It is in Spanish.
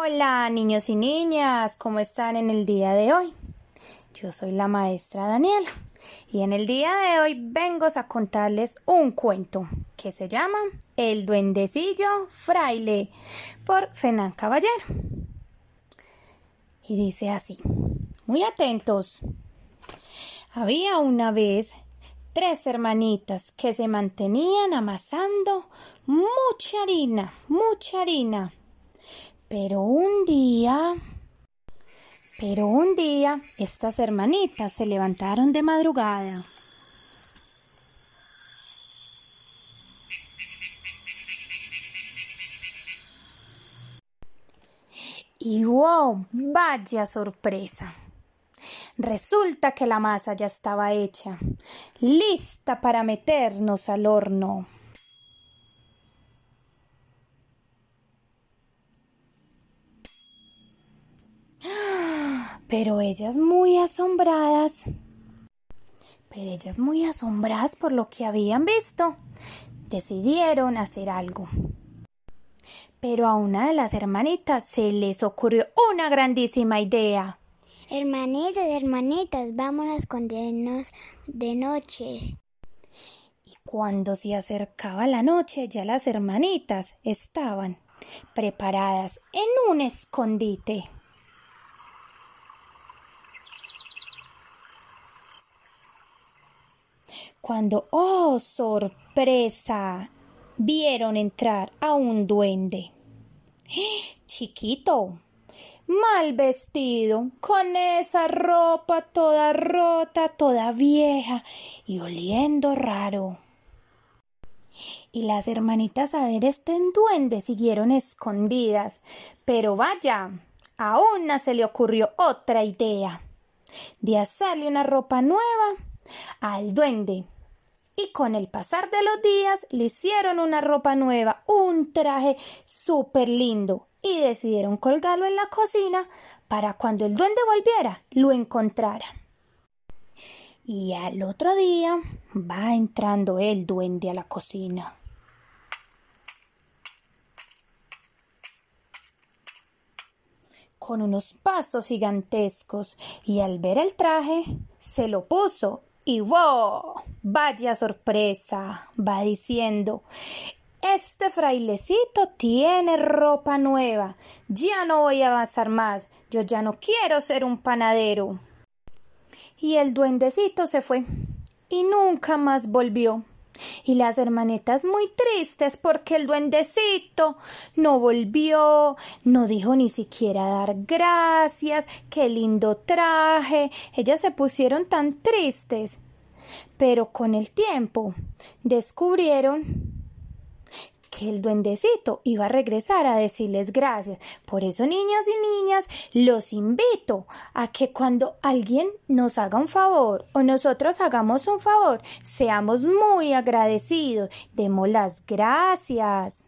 Hola niños y niñas, ¿cómo están en el día de hoy? Yo soy la maestra Daniela y en el día de hoy vengo a contarles un cuento que se llama El duendecillo fraile por Fenán Caballero. Y dice así, muy atentos. Había una vez tres hermanitas que se mantenían amasando mucha harina, mucha harina pero un día... Pero un día estas hermanitas se levantaron de madrugada. Y wow, vaya sorpresa. Resulta que la masa ya estaba hecha, lista para meternos al horno. Pero ellas muy asombradas, pero ellas muy asombradas por lo que habían visto, decidieron hacer algo. Pero a una de las hermanitas se les ocurrió una grandísima idea. Hermanitas, hermanitas, vamos a escondernos de noche. Y cuando se acercaba la noche, ya las hermanitas estaban preparadas en un escondite. Cuando, oh sorpresa, vieron entrar a un duende. Chiquito, mal vestido, con esa ropa toda rota, toda vieja y oliendo raro. Y las hermanitas a ver este duende siguieron escondidas, pero vaya, a una se le ocurrió otra idea de hacerle una ropa nueva al duende y con el pasar de los días le hicieron una ropa nueva, un traje súper lindo y decidieron colgarlo en la cocina para cuando el duende volviera lo encontrara. Y al otro día va entrando el duende a la cocina. con unos pasos gigantescos y al ver el traje se lo puso y wow, vaya sorpresa, va diciendo, este frailecito tiene ropa nueva, ya no voy a avanzar más, yo ya no quiero ser un panadero. Y el duendecito se fue y nunca más volvió. Y las hermanetas muy tristes porque el duendecito no volvió, no dijo ni siquiera dar gracias, qué lindo traje. Ellas se pusieron tan tristes. Pero con el tiempo descubrieron que el duendecito iba a regresar a decirles gracias. Por eso, niños y niñas, los invito a que cuando alguien nos haga un favor o nosotros hagamos un favor, seamos muy agradecidos, demos las gracias.